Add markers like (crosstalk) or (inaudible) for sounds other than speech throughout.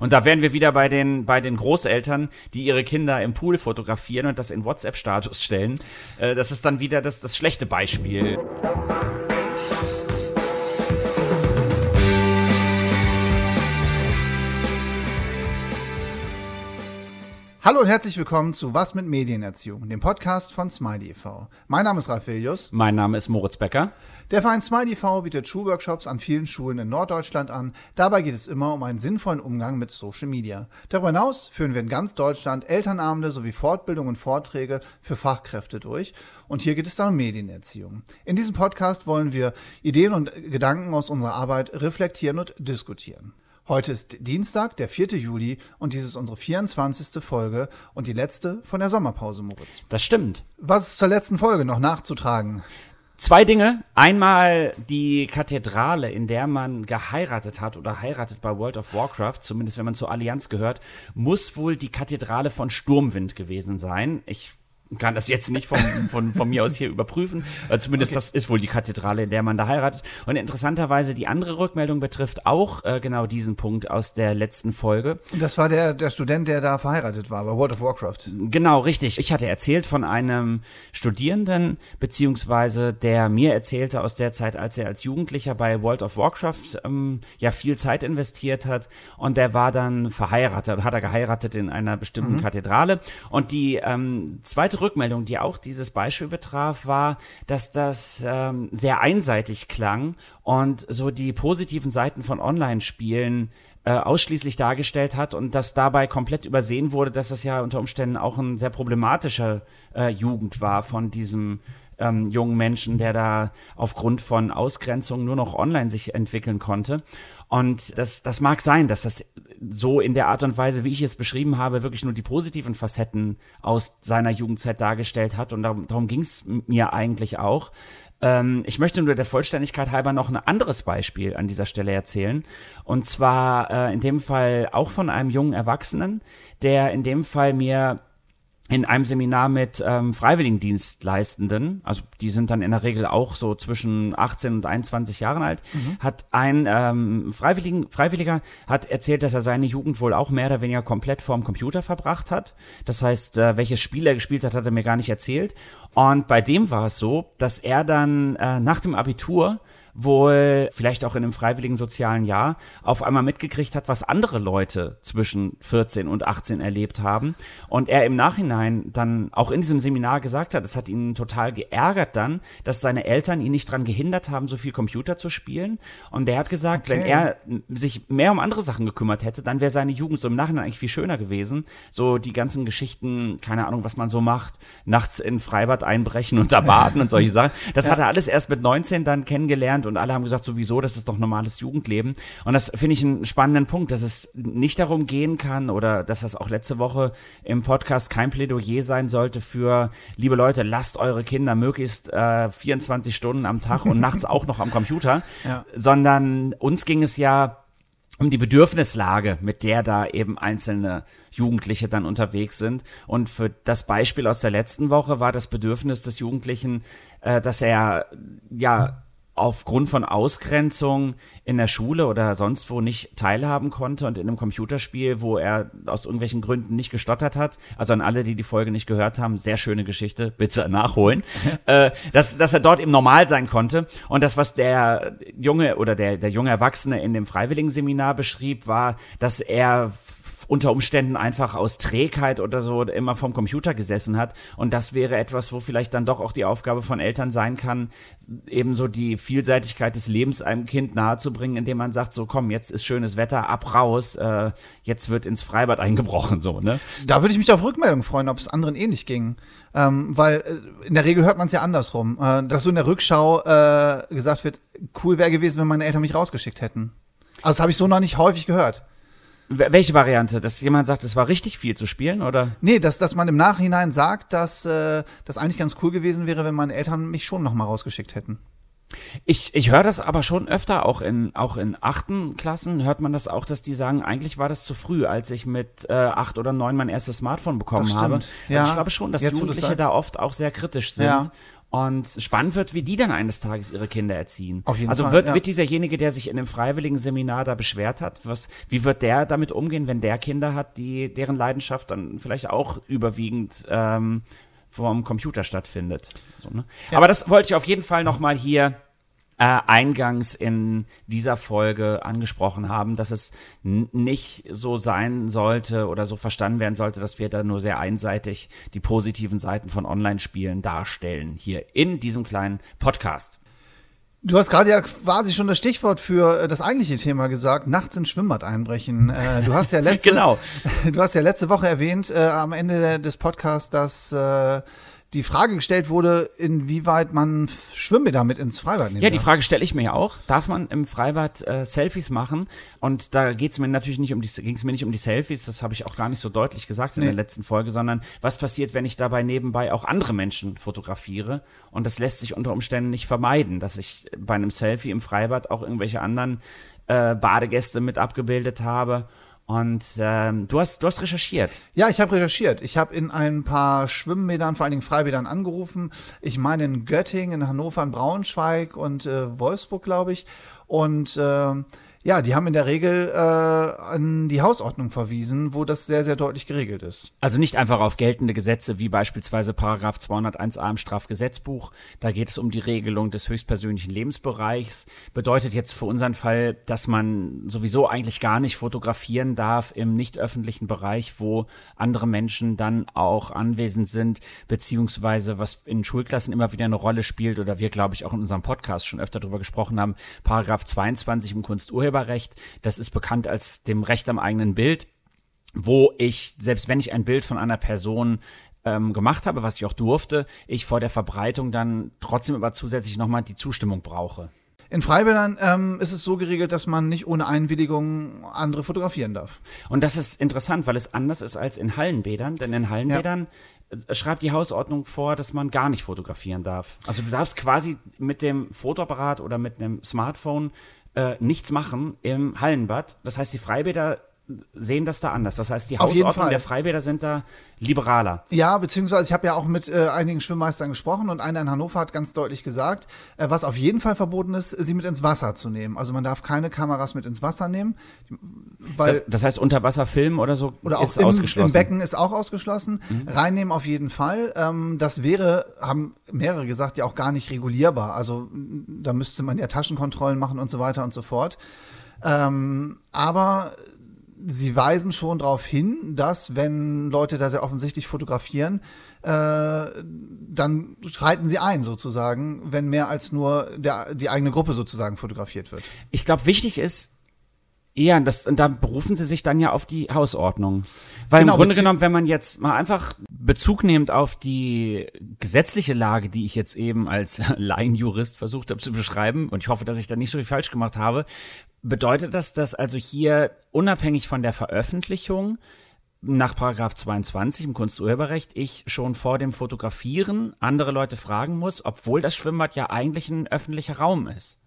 Und da wären wir wieder bei den, bei den Großeltern, die ihre Kinder im Pool fotografieren und das in WhatsApp-Status stellen. Äh, das ist dann wieder das, das schlechte Beispiel. Hallo und herzlich willkommen zu Was mit Medienerziehung, dem Podcast von Smiley e.V. Mein Name ist Ralf Vilius. Mein Name ist Moritz Becker. Der Verein Smiley e.V. bietet Schulworkshops an vielen Schulen in Norddeutschland an. Dabei geht es immer um einen sinnvollen Umgang mit Social Media. Darüber hinaus führen wir in ganz Deutschland Elternabende sowie Fortbildungen und Vorträge für Fachkräfte durch. Und hier geht es dann um Medienerziehung. In diesem Podcast wollen wir Ideen und Gedanken aus unserer Arbeit reflektieren und diskutieren. Heute ist Dienstag, der 4. Juli und dies ist unsere 24. Folge und die letzte von der Sommerpause, Moritz. Das stimmt. Was ist zur letzten Folge noch nachzutragen? Zwei Dinge. Einmal die Kathedrale, in der man geheiratet hat oder heiratet bei World of Warcraft, zumindest wenn man zur Allianz gehört, muss wohl die Kathedrale von Sturmwind gewesen sein. Ich kann das jetzt nicht von, von, von mir aus hier überprüfen. Äh, zumindest okay. das ist wohl die Kathedrale, in der man da heiratet. Und interessanterweise die andere Rückmeldung betrifft auch äh, genau diesen Punkt aus der letzten Folge. Das war der, der Student, der da verheiratet war bei World of Warcraft. Genau, richtig. Ich hatte erzählt von einem Studierenden, beziehungsweise der mir erzählte aus der Zeit, als er als Jugendlicher bei World of Warcraft ähm, ja viel Zeit investiert hat. Und der war dann verheiratet, hat er geheiratet in einer bestimmten mhm. Kathedrale. Und die ähm, zweite Rückmeldung, die auch dieses Beispiel betraf, war, dass das ähm, sehr einseitig klang und so die positiven Seiten von Online-Spielen äh, ausschließlich dargestellt hat und dass dabei komplett übersehen wurde, dass es ja unter Umständen auch ein sehr problematischer äh, Jugend war von diesem ähm, jungen Menschen, der da aufgrund von Ausgrenzung nur noch online sich entwickeln konnte. Und das, das mag sein, dass das so in der Art und Weise, wie ich es beschrieben habe, wirklich nur die positiven Facetten aus seiner Jugendzeit dargestellt hat. Und darum, darum ging es mir eigentlich auch. Ähm, ich möchte nur der Vollständigkeit halber noch ein anderes Beispiel an dieser Stelle erzählen. Und zwar äh, in dem Fall auch von einem jungen Erwachsenen, der in dem Fall mir in einem Seminar mit ähm, Freiwilligendienstleistenden, also die sind dann in der Regel auch so zwischen 18 und 21 Jahren alt, mhm. hat ein ähm, Freiwilligen, Freiwilliger hat erzählt, dass er seine Jugend wohl auch mehr oder weniger komplett vorm Computer verbracht hat. Das heißt, äh, welches Spiel er gespielt hat, hat er mir gar nicht erzählt. Und bei dem war es so, dass er dann äh, nach dem Abitur wohl vielleicht auch in einem freiwilligen sozialen Jahr auf einmal mitgekriegt hat, was andere Leute zwischen 14 und 18 erlebt haben. Und er im Nachhinein dann auch in diesem Seminar gesagt hat, es hat ihn total geärgert dann, dass seine Eltern ihn nicht daran gehindert haben, so viel Computer zu spielen. Und der hat gesagt, okay. wenn er sich mehr um andere Sachen gekümmert hätte, dann wäre seine Jugend so im Nachhinein eigentlich viel schöner gewesen. So die ganzen Geschichten, keine Ahnung, was man so macht, nachts in Freibad einbrechen und da baden und solche Sachen. Das ja. hat er alles erst mit 19 dann kennengelernt und alle haben gesagt, sowieso, das ist doch normales Jugendleben. Und das finde ich einen spannenden Punkt, dass es nicht darum gehen kann oder dass das auch letzte Woche im Podcast kein Plädoyer sein sollte für, liebe Leute, lasst eure Kinder möglichst äh, 24 Stunden am Tag und nachts auch noch am Computer, (laughs) ja. sondern uns ging es ja um die Bedürfnislage, mit der da eben einzelne Jugendliche dann unterwegs sind. Und für das Beispiel aus der letzten Woche war das Bedürfnis des Jugendlichen, äh, dass er ja aufgrund von Ausgrenzung in der Schule oder sonst wo nicht teilhaben konnte und in einem Computerspiel, wo er aus irgendwelchen Gründen nicht gestottert hat. Also an alle, die die Folge nicht gehört haben, sehr schöne Geschichte, bitte (laughs) nachholen. (laughs) äh, dass, dass er dort eben normal sein konnte. Und das, was der junge oder der, der junge Erwachsene in dem Freiwilligenseminar beschrieb, war, dass er unter Umständen einfach aus Trägheit oder so immer vom Computer gesessen hat. Und das wäre etwas, wo vielleicht dann doch auch die Aufgabe von Eltern sein kann, ebenso die Vielseitigkeit des Lebens einem Kind nahezubringen, indem man sagt, so komm, jetzt ist schönes Wetter, ab raus, äh, jetzt wird ins Freibad (laughs) eingebrochen, so, ne? Da würde ich mich auf Rückmeldung freuen, ob es anderen ähnlich ging. Ähm, weil äh, in der Regel hört man es ja andersrum, äh, dass so in der Rückschau äh, gesagt wird, cool wäre gewesen, wenn meine Eltern mich rausgeschickt hätten. Also das habe ich so noch nicht häufig gehört. Welche Variante? Dass jemand sagt, es war richtig viel zu spielen, oder? Nee, dass, dass man im Nachhinein sagt, dass äh, das eigentlich ganz cool gewesen wäre, wenn meine Eltern mich schon noch mal rausgeschickt hätten. Ich, ich höre das aber schon öfter, auch in, auch in achten Klassen hört man das auch, dass die sagen, eigentlich war das zu früh, als ich mit äh, acht oder neun mein erstes Smartphone bekommen habe. Also ja. ich glaube schon, dass Jetzt, Jugendliche da oft auch sehr kritisch sind. Ja. Und spannend wird, wie die dann eines Tages ihre Kinder erziehen. Auf jeden also Fall, wird, ja. wird dieserjenige, der sich in einem freiwilligen Seminar da beschwert hat, was, wie wird der damit umgehen, wenn der Kinder hat, die deren Leidenschaft dann vielleicht auch überwiegend ähm, vom Computer stattfindet. So, ne? Aber das wollte ich auf jeden Fall nochmal hier äh, eingangs in dieser Folge angesprochen haben, dass es nicht so sein sollte oder so verstanden werden sollte, dass wir da nur sehr einseitig die positiven Seiten von Online-Spielen darstellen, hier in diesem kleinen Podcast. Du hast gerade ja quasi schon das Stichwort für äh, das eigentliche Thema gesagt, nachts ins Schwimmbad einbrechen. Äh, du hast ja (laughs) letzte, Genau. (laughs) du hast ja letzte Woche erwähnt äh, am Ende des Podcasts, dass äh, die Frage gestellt wurde, inwieweit man Schwimmbäder mit ins Freibad nehmen Ja, die. Frage stelle ich mir ja auch. Darf man im Freibad äh, Selfies machen? Und da geht es mir natürlich nicht um die, ging es mir nicht um die Selfies, das habe ich auch gar nicht so deutlich gesagt in Nee. der letzten Folge, sondern was passiert, wenn ich dabei nebenbei auch andere Menschen fotografiere? Und das lässt sich unter Umständen nicht vermeiden, dass ich bei einem Selfie im Freibad auch irgendwelche anderen äh, Badegäste mit abgebildet habe. Und ähm, du hast, du hast recherchiert. Ja, ich habe recherchiert. Ich habe in ein paar Schwimmbädern, vor allen Dingen Freibädern angerufen. Ich meine in Göttingen, in Hannover, in Braunschweig und äh, Wolfsburg, glaube ich. Und äh, ja, die haben in der Regel äh, an die Hausordnung verwiesen, wo das sehr, sehr deutlich geregelt ist. Also nicht einfach auf geltende Gesetze wie beispielsweise Paragraph 201a im Strafgesetzbuch. Da geht es um die Regelung des höchstpersönlichen Lebensbereichs. Bedeutet jetzt für unseren Fall, dass man sowieso eigentlich gar nicht fotografieren darf im nicht öffentlichen Bereich, wo andere Menschen dann auch anwesend sind, beziehungsweise was in Schulklassen immer wieder eine Rolle spielt oder wir, glaube ich, auch in unserem Podcast schon öfter darüber gesprochen haben, Paragraph 22 im Kunsturheberrecht. Das ist bekannt als dem Recht am eigenen Bild wo ich, selbst wenn ich ein Bild von einer Person ähm, gemacht habe, was ich auch durfte, ich vor der Verbreitung dann trotzdem aber zusätzlich nochmal die Zustimmung brauche. In Freibädern ähm, ist es so geregelt, dass man nicht ohne Einwilligung andere fotografieren darf. Und das ist interessant, weil es anders ist als in Hallenbädern, denn in Hallenbädern äh, schreibt die Hausordnung vor, dass man gar nicht fotografieren darf. Also du darfst quasi mit dem Fotoapparat oder mit einem Smartphone äh, nichts machen im Hallenbad. Das heißt, die Freibäder sehen das da anders. Das heißt, die Hausordnung der Freibäder sind da liberaler. Ja, beziehungsweise ich habe ja auch mit äh, einigen Schwimmmeistern gesprochen und einer in Hannover hat ganz deutlich gesagt, äh, was auf jeden Fall verboten ist, sie mit ins Wasser zu nehmen. Also man darf keine Kameras mit ins Wasser nehmen, weil Das, das heißt, Unterwasserfilm oder so oder auch ist im, ausgeschlossen. im Becken ist auch ausgeschlossen. Reinnehmen auf jeden Fall. Ähm, das wäre, haben mehrere gesagt, ja auch gar nicht regulierbar. Also da müsste man ja Taschenkontrollen machen und so weiter und so fort. Ähm, aber sie weisen schon darauf hin, dass wenn Leute da sehr offensichtlich fotografieren, äh, dann schreiten sie ein sozusagen, wenn mehr als nur der, die eigene Gruppe sozusagen fotografiert wird. Ich glaube, wichtig ist, ja, das, und da berufen sie sich dann ja auf die Hausordnung. Weil Genau, im Grunde genommen, wenn man jetzt mal einfach Bezug nimmt auf die gesetzliche Lage, die ich jetzt eben als (laughs) Laienjurist versucht habe zu beschreiben, und ich hoffe, dass ich da nicht so viel falsch gemacht habe, bedeutet das, dass also hier unabhängig von der Veröffentlichung nach Paragraph 22 im Kunsturheberrecht ich schon vor dem Fotografieren andere Leute fragen muss, obwohl das Schwimmbad ja eigentlich ein öffentlicher Raum ist.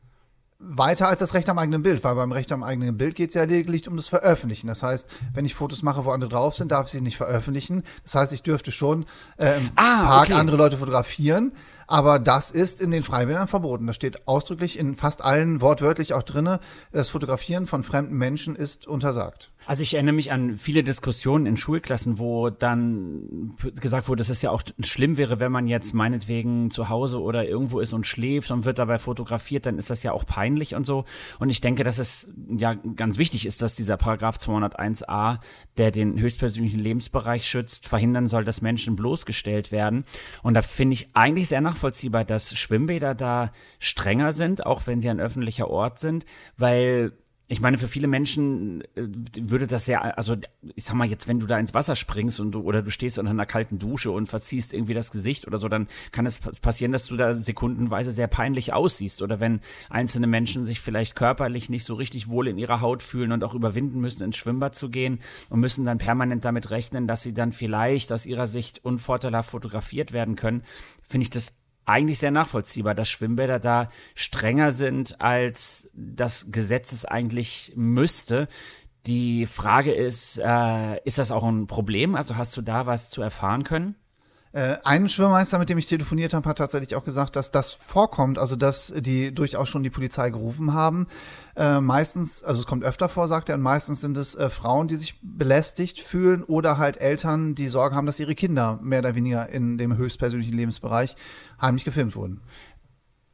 Weiter als das Recht am eigenen Bild, weil beim Recht am eigenen Bild geht es ja lediglich um das Veröffentlichen. Das heißt, wenn ich Fotos mache, wo andere drauf sind, darf ich sie nicht veröffentlichen. Das heißt, ich dürfte schon äh, im Ah, Park okay. andere Leute fotografieren, aber das ist in den Freibädern verboten. Das steht ausdrücklich in fast allen wortwörtlich auch drinne. Das Fotografieren von fremden Menschen ist untersagt. Also ich erinnere mich an viele Diskussionen in Schulklassen, wo dann gesagt wurde, dass es ja auch schlimm wäre, wenn man jetzt meinetwegen zu Hause oder irgendwo ist und schläft und wird dabei fotografiert, dann ist das ja auch peinlich und so. Und ich denke, dass es ja ganz wichtig ist, dass dieser Paragraph 201a, der den höchstpersönlichen Lebensbereich schützt, verhindern soll, dass Menschen bloßgestellt werden. Und da finde ich eigentlich sehr nachvollziehbar, dass Schwimmbäder da strenger sind, auch wenn sie ein öffentlicher Ort sind, weil ich meine, für viele Menschen äh, würde das sehr, also ich sag mal jetzt, wenn du da ins Wasser springst und du, oder du stehst unter einer kalten Dusche und verziehst irgendwie das Gesicht oder so, dann kann es pas- passieren, dass du da sekundenweise sehr peinlich aussiehst. Oder wenn einzelne Menschen sich vielleicht körperlich nicht so richtig wohl in ihrer Haut fühlen und auch überwinden müssen, ins Schwimmbad zu gehen und müssen dann permanent damit rechnen, dass sie dann vielleicht aus ihrer Sicht unvorteilhaft fotografiert werden können, finde ich das eigentlich sehr nachvollziehbar, dass Schwimmbäder da strenger sind, als das Gesetz es eigentlich müsste. Die Frage ist, äh, ist das auch ein Problem? Also hast du da was zu erfahren können? Äh, ein Schwimmmeister, mit dem ich telefoniert habe, hat tatsächlich auch gesagt, dass das vorkommt, also dass die durchaus schon die Polizei gerufen haben. Äh, meistens, also es kommt öfter vor, sagt er, und meistens sind es äh, Frauen, die sich belästigt fühlen oder halt Eltern, die Sorge haben, dass ihre Kinder mehr oder weniger in dem höchstpersönlichen Lebensbereich heimlich gefilmt wurden.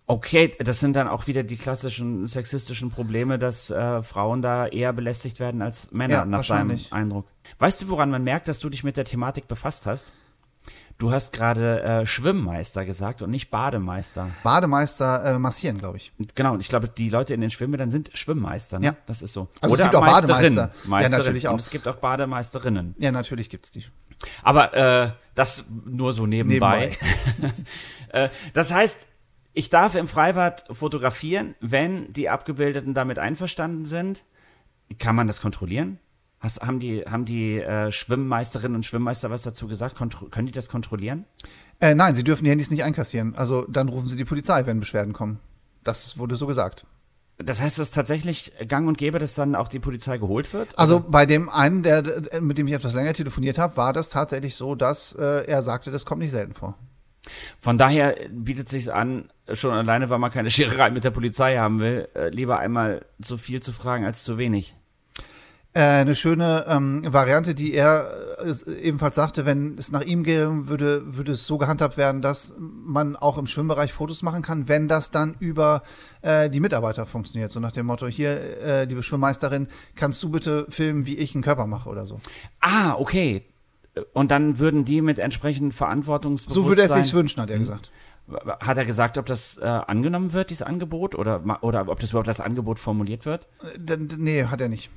Okay, das sind dann auch wieder die klassischen sexistischen Probleme, dass äh, Frauen da eher belästigt werden als Männer, Ja, nach deinem. Eindruck. Weißt du, woran man merkt, dass du dich mit der Thematik befasst hast? Du hast gerade äh, Schwimmmeister gesagt und nicht Bademeister. Bademeister äh, massieren, glaube ich. Genau, und ich glaube, die Leute in den Schwimmbädern sind Schwimmmeister. Ne? Ja. Das ist so. Also es Oder gibt auch Meisterin. Bademeister. Ja, natürlich auch. Und es gibt auch Bademeisterinnen. Ja, natürlich gibt's die. Aber äh, das nur so nebenbei. (laughs) äh, das heißt, ich darf im Freibad fotografieren, wenn die Abgebildeten damit einverstanden sind. Kann man das kontrollieren? Hast, haben die, haben die äh, Schwimmmeisterinnen und Schwimmmeister was dazu gesagt? Kontro können die das kontrollieren? Äh, nein, sie dürfen die Handys nicht einkassieren. Also dann rufen sie die Polizei, wenn Beschwerden kommen. Das wurde so gesagt. Das heißt, es ist tatsächlich gang und gäbe, dass dann auch die Polizei geholt wird? Also bei dem einen, der, der- mit dem ich etwas länger telefoniert habe, war das tatsächlich so, dass äh, er sagte, das kommt nicht selten vor. Von daher bietet sich an, schon alleine, weil man keine Schererei mit der Polizei haben will, äh, lieber einmal zu viel zu fragen als zu wenig. Äh, eine schöne ähm, Variante, die er äh, ebenfalls sagte, wenn es nach ihm gehe, würde, würde es so gehandhabt werden, dass man auch im Schwimmbereich Fotos machen kann, wenn das dann über äh, die Mitarbeiter funktioniert. So nach dem Motto, hier, äh, liebe Schwimmmeisterin, kannst du bitte filmen, wie ich einen Körper mache oder so. Ah, okay. Und dann würden die mit entsprechend Verantwortungsbewusstsein. So würde er es sich wünschen, hat er gesagt. Hat er gesagt, ob das äh, angenommen wird, dieses Angebot, oder, oder ob das überhaupt als Angebot formuliert wird? Äh, d- nee, hat er nicht.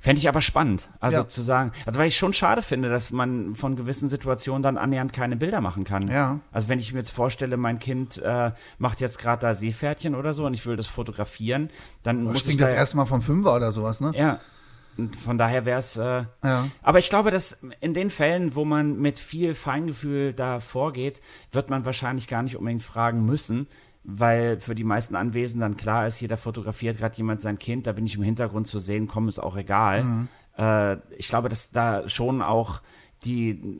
Fände ich aber spannend. Also Ja. zu sagen, also weil ich schon schade finde, dass man von gewissen Situationen dann annähernd keine Bilder machen kann. Ja. Also wenn ich mir jetzt vorstelle, mein Kind äh, macht jetzt gerade da Seepferdchen oder so und ich will das fotografieren, dann muss ich da das erste Mal vom Fünfer oder sowas, ne? ja. Und von daher wäre es. Äh, Ja. aber ich glaube, dass in den Fällen, wo man mit viel Feingefühl da vorgeht, wird man wahrscheinlich gar nicht unbedingt fragen müssen, weil für die meisten Anwesenden dann klar ist, jeder fotografiert gerade jemand sein Kind, da bin ich im Hintergrund zu sehen, komm, ist auch egal. Äh, ich glaube, dass da schon auch die,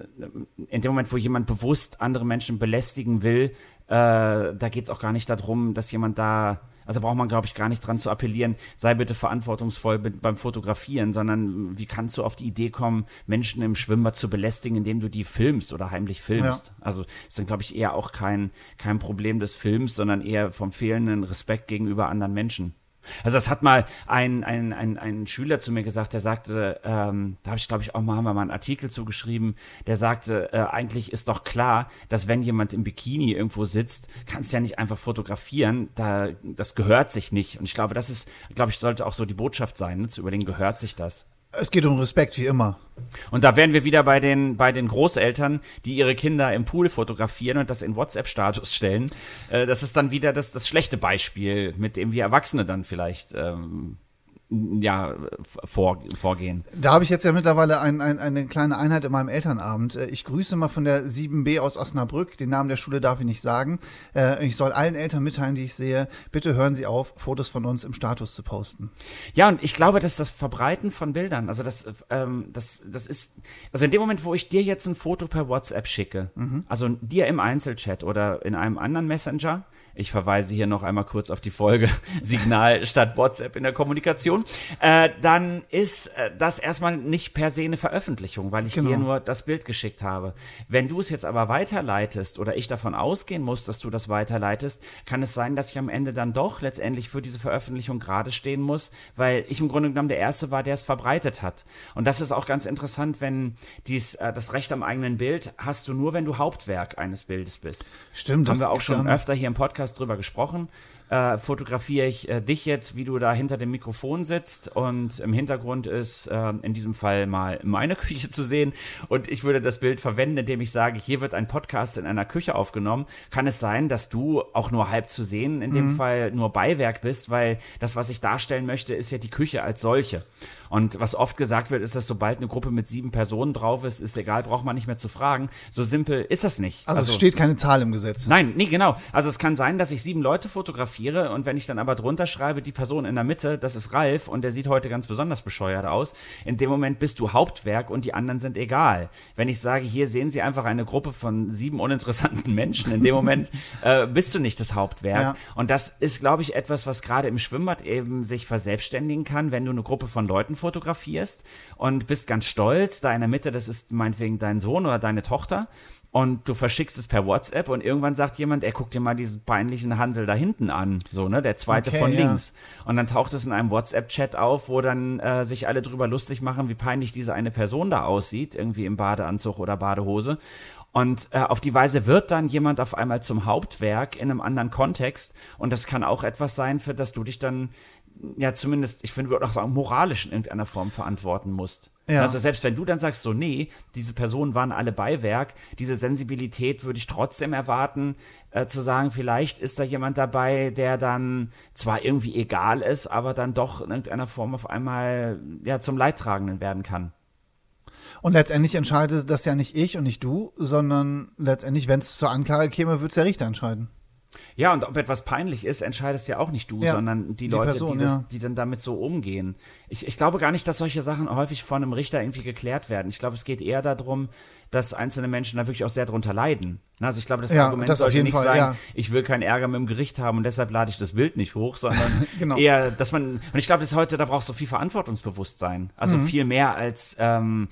in dem Moment, wo jemand bewusst andere Menschen belästigen will, äh, da geht es auch gar nicht darum, dass jemand da, also braucht man, glaube ich, gar nicht dran zu appellieren, sei bitte verantwortungsvoll be- beim Fotografieren, sondern wie kannst du auf die Idee kommen, Menschen im Schwimmbad zu belästigen, indem du die filmst oder heimlich filmst? Also ist dann, glaube ich, eher auch kein, kein Problem des Films, sondern eher vom fehlenden Respekt gegenüber anderen Menschen. Also das hat mal ein, ein, ein, ein Schüler zu mir gesagt, der sagte, ähm, da habe ich glaube ich auch mal, haben wir mal einen Artikel zugeschrieben, der sagte, äh, eigentlich ist doch klar, dass wenn jemand im Bikini irgendwo sitzt, kannst du ja nicht einfach fotografieren, da, das gehört sich nicht. Und ich glaube, das ist, glaube ich, sollte auch so die Botschaft sein, ne, zu überlegen, gehört sich das. Es geht um Respekt, wie immer. Und da wären wir wieder bei den, bei den Großeltern, die ihre Kinder im Pool fotografieren und das in WhatsApp-Status stellen. Äh, das ist dann wieder das, das schlechte Beispiel, mit dem wir Erwachsene dann vielleicht ähm, ja, vor, vorgehen. Da habe ich jetzt ja mittlerweile ein, ein, eine kleine Einheit in meinem Elternabend. Äh, Ich grüße mal von der 7b aus Osnabrück. Den Namen der Schule darf ich nicht sagen. Äh, Ich soll allen Eltern mitteilen, die ich sehe, bitte hören Sie auf, Fotos von uns im Status zu posten. Ja, und ich glaube, dass das Verbreiten von Bildern, also das, ähm, das, das ist, also in dem Moment, wo ich dir jetzt ein Foto per WhatsApp schicke, also dir im Einzelchat oder in einem anderen Messenger, ich verweise hier noch einmal kurz auf die Folge (laughs) Signal statt WhatsApp in der Kommunikation, äh, dann ist äh, das erstmal nicht per se eine Veröffentlichung, weil ich Genau. dir nur das Bild geschickt habe. Wenn du es jetzt aber weiterleitest oder ich davon ausgehen muss, dass du das weiterleitest, kann es sein, dass ich am Ende dann doch letztendlich für diese Veröffentlichung gerade stehen muss, weil ich im Grunde genommen der Erste war, der es verbreitet hat. Und das ist auch ganz interessant, wenn dies, äh, das Recht am eigenen Bild hast du nur, wenn du Hauptwerk eines Bildes bist. Stimmt, Haben wir auch schon öfter hier im Podcast drüber gesprochen. Äh, fotografiere ich äh, dich jetzt, wie du da hinter dem Mikrofon sitzt und im Hintergrund ist äh, in diesem Fall mal meine (laughs) Küche zu sehen und ich würde das Bild verwenden, indem ich sage, hier wird ein Podcast in einer Küche aufgenommen. Kann es sein, dass du auch nur halb zu sehen, in dem Fall nur Beiwerk bist, weil das, was ich darstellen möchte, ist ja die Küche als solche. Und was oft gesagt wird, ist, dass sobald eine Gruppe mit sieben Personen drauf ist, ist egal, braucht man nicht mehr zu fragen. So simpel ist das nicht. Also, also es steht keine Zahl im Gesetz. Nein, nee, genau. Also es kann sein, dass ich sieben Leute fotografiere und wenn ich dann aber drunter schreibe, die Person in der Mitte, das ist Ralf und der sieht heute ganz besonders bescheuert aus, in dem Moment bist du Hauptwerk und die anderen sind egal. Wenn ich sage, hier sehen Sie einfach eine Gruppe von sieben uninteressanten (laughs) Menschen, in dem Moment äh, bist du nicht das Hauptwerk. Ja. Und das ist, glaube ich, etwas, was gerade im Schwimmbad eben sich verselbstständigen kann, wenn du eine Gruppe von Leuten fotografierst und bist ganz stolz, da in der Mitte, das ist meinetwegen dein Sohn oder deine Tochter und du verschickst es per WhatsApp und irgendwann sagt jemand, er guckt dir mal diesen peinlichen Hansel da hinten an, so, ne, der zweite okay, von links. Ja. Und dann taucht es in einem WhatsApp-Chat auf, wo dann äh, sich alle drüber lustig machen, wie peinlich diese eine Person da aussieht, irgendwie im Badeanzug oder Badehose. Und äh, auf die Weise wird dann jemand auf einmal zum Hauptwerk in einem anderen Kontext. Und das kann auch etwas sein, für das du dich dann ja zumindest, ich finde, würde auch sagen, moralisch in irgendeiner Form verantworten musst. Ja. Also selbst wenn du dann sagst, so, nee, diese Personen waren alle Beiwerk, diese Sensibilität würde ich trotzdem erwarten, äh, zu sagen, vielleicht ist da jemand dabei, der dann zwar irgendwie egal ist, aber dann doch in irgendeiner Form auf einmal ja zum Leidtragenden werden kann. Und letztendlich entscheidet das ja nicht ich und nicht du, sondern letztendlich, wenn es zur Anklage käme, würde es der Richter entscheiden. Ja, und ob etwas peinlich ist, entscheidest ja auch nicht du, ja, sondern die, die Leute, Person, die, das, ja. die, dann damit so umgehen. Ich, ich, glaube gar nicht, dass solche Sachen häufig von einem Richter irgendwie geklärt werden. Ich glaube, es geht eher darum, dass einzelne Menschen da wirklich auch sehr drunter leiden. Also ich glaube, das ja, Argument das sollte nicht Fall, sein, ja. ich will keinen Ärger mit dem Gericht haben und deshalb lade ich das Bild nicht hoch, sondern (laughs) genau. eher, dass man, und ich glaube, das heute, da brauchst du viel Verantwortungsbewusstsein. Also mhm. viel mehr als ähm,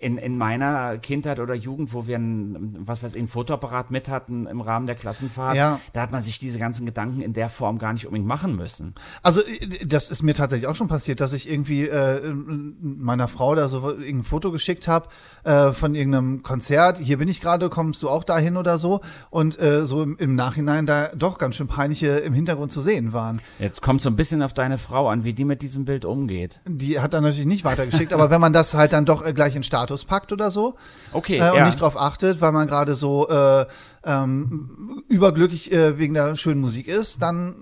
in, in meiner Kindheit oder Jugend, wo wir ein, was weiß ich, ein Fotoapparat mit hatten im Rahmen der Klassenfahrt, ja. da hat man sich diese ganzen Gedanken in der Form gar nicht unbedingt machen müssen. Also äh, das ist mir tatsächlich auch schon passiert, dass ich irgendwie äh, meiner Frau da so ein Foto geschickt habe äh, von irgendeinem Konzert. Hier bin ich gerade, kommst du auch dahin oder so? Und äh, so im, im, Nachhinein da doch ganz schön peinliche im Hintergrund zu sehen waren. Jetzt kommt so ein bisschen auf deine Frau an, wie die mit diesem Bild umgeht. Die hat dann natürlich nicht weitergeschickt, aber wenn man das halt dann doch äh, gleich in Status packt oder so. Okay. Äh, und ja. nicht drauf achtet, weil man gerade so äh, ähm, überglücklich äh, wegen der schönen Musik ist, dann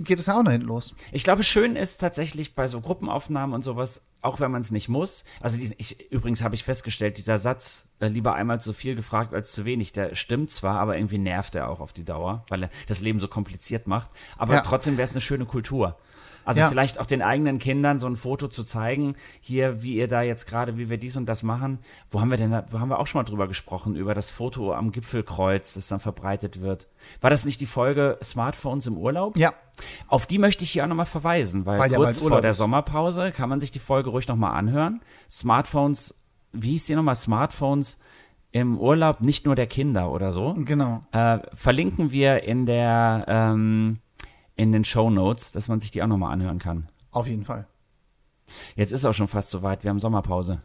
geht es ja auch nach hinten los. Ich glaube, schön ist tatsächlich bei so Gruppenaufnahmen und sowas, auch wenn man es nicht muss. Also diesen, ich, übrigens habe ich festgestellt, dieser Satz, äh, lieber einmal zu viel gefragt als zu wenig, der stimmt zwar, aber irgendwie nervt er auch auf die Dauer, weil er das Leben so kompliziert macht. Aber ja. trotzdem wäre es eine schöne Kultur. Also ja. vielleicht auch den eigenen Kindern so ein Foto zu zeigen, hier, wie ihr da jetzt gerade, wie wir dies und das machen. Wo haben wir denn, wo haben wir auch schon mal drüber gesprochen, über das Foto am Gipfelkreuz, das dann verbreitet wird. War das nicht die Folge Smartphones im Urlaub? Ja. Auf die möchte ich hier auch nochmal verweisen, weil, weil kurz vor der. Sommerpause kann man sich die Folge ruhig nochmal anhören. Smartphones, wie hieß die nochmal? Smartphones im Urlaub, nicht nur der Kinder oder so. Genau. Äh, verlinken wir in der, ähm, in den Show Notes, dass man sich die auch nochmal anhören kann. Auf jeden Fall. Jetzt ist auch schon fast soweit. Wir haben Sommerpause.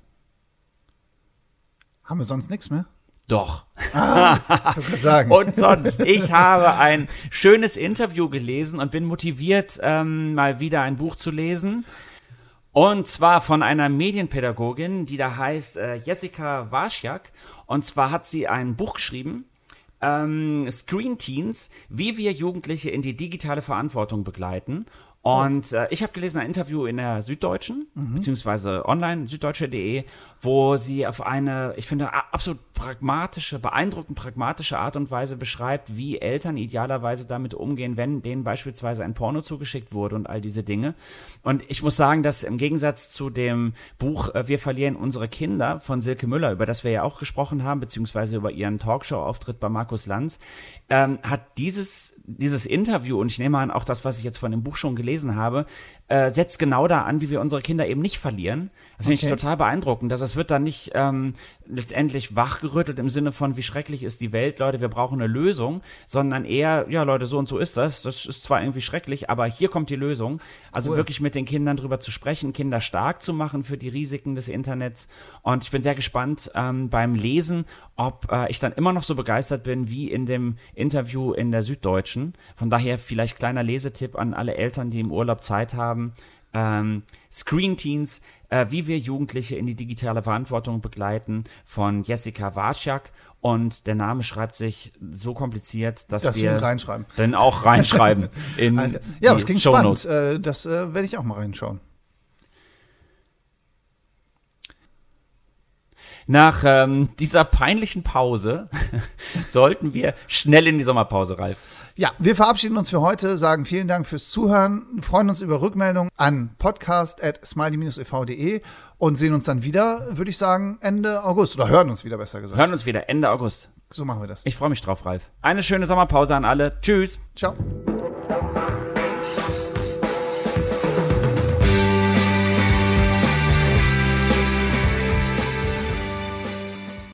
Haben wir sonst nichts mehr? Doch. Ah, ich sagen. (laughs) und sonst, ich habe ein schönes Interview gelesen und bin motiviert, ähm, mal wieder ein Buch zu lesen. Und zwar von einer Medienpädagogin, die da heißt äh, Jessica Warschak. Und zwar hat sie ein Buch geschrieben, ähm, Screen Teens, wie wir Jugendliche in die digitale Verantwortung begleiten. Und äh, ich habe gelesen ein Interview in der Süddeutschen, mhm. beziehungsweise online, süddeutsche.de, wo sie auf eine, ich finde, absolut pragmatische, beeindruckend pragmatische Art und Weise beschreibt, wie Eltern idealerweise damit umgehen, wenn denen beispielsweise ein Porno zugeschickt wurde und all diese Dinge. Und ich muss sagen, dass im Gegensatz zu dem Buch äh, Wir verlieren unsere Kinder von Silke Müller, über das wir ja auch gesprochen haben, beziehungsweise über ihren Talkshow-Auftritt bei Markus Lanz, ähm, hat dieses, dieses Interview und ich nehme an, auch das, was ich jetzt von dem Buch schon gelesen habe, äh, setzt genau da an, wie wir unsere Kinder eben nicht verlieren. Das finde okay. ich total beeindruckend, dass es wird dann nicht ähm, letztendlich wachgerüttelt im Sinne von, wie schrecklich ist die Welt, Leute, wir brauchen eine Lösung, sondern eher, ja Leute, so und so ist das. Das ist zwar irgendwie schrecklich, aber hier kommt die Lösung. Also cool. wirklich mit den Kindern drüber zu sprechen, Kinder stark zu machen für die Risiken des Internets. Und ich bin sehr gespannt ähm, beim Lesen, ob äh, ich dann immer noch so begeistert bin wie in dem Interview in der Süddeutschen. Von daher vielleicht kleiner Lesetipp an alle Eltern, die im Urlaub Zeit haben haben. Ähm, Screen Teens, äh, wie wir Jugendliche in die digitale Verantwortung begleiten, von Jessica Warschak. Und der Name schreibt sich so kompliziert, dass, dass wir ihn reinschreiben. dann auch reinschreiben. (laughs) in also, ja, das klingt Shownotes. spannend. Äh, das äh, werde ich auch mal reinschauen. Nach ähm, dieser peinlichen Pause (laughs) sollten wir schnell in die Sommerpause, Ralf. Ja, wir verabschieden uns für heute, sagen vielen Dank fürs Zuhören, freuen uns über Rückmeldungen an podcast.smiley-ev.de und sehen uns dann wieder, würde ich sagen, Ende August oder hören uns wieder besser gesagt. Hören uns wieder Ende August. So machen wir das. Ich freue mich drauf, Ralf. Eine schöne Sommerpause an alle. Tschüss. Ciao.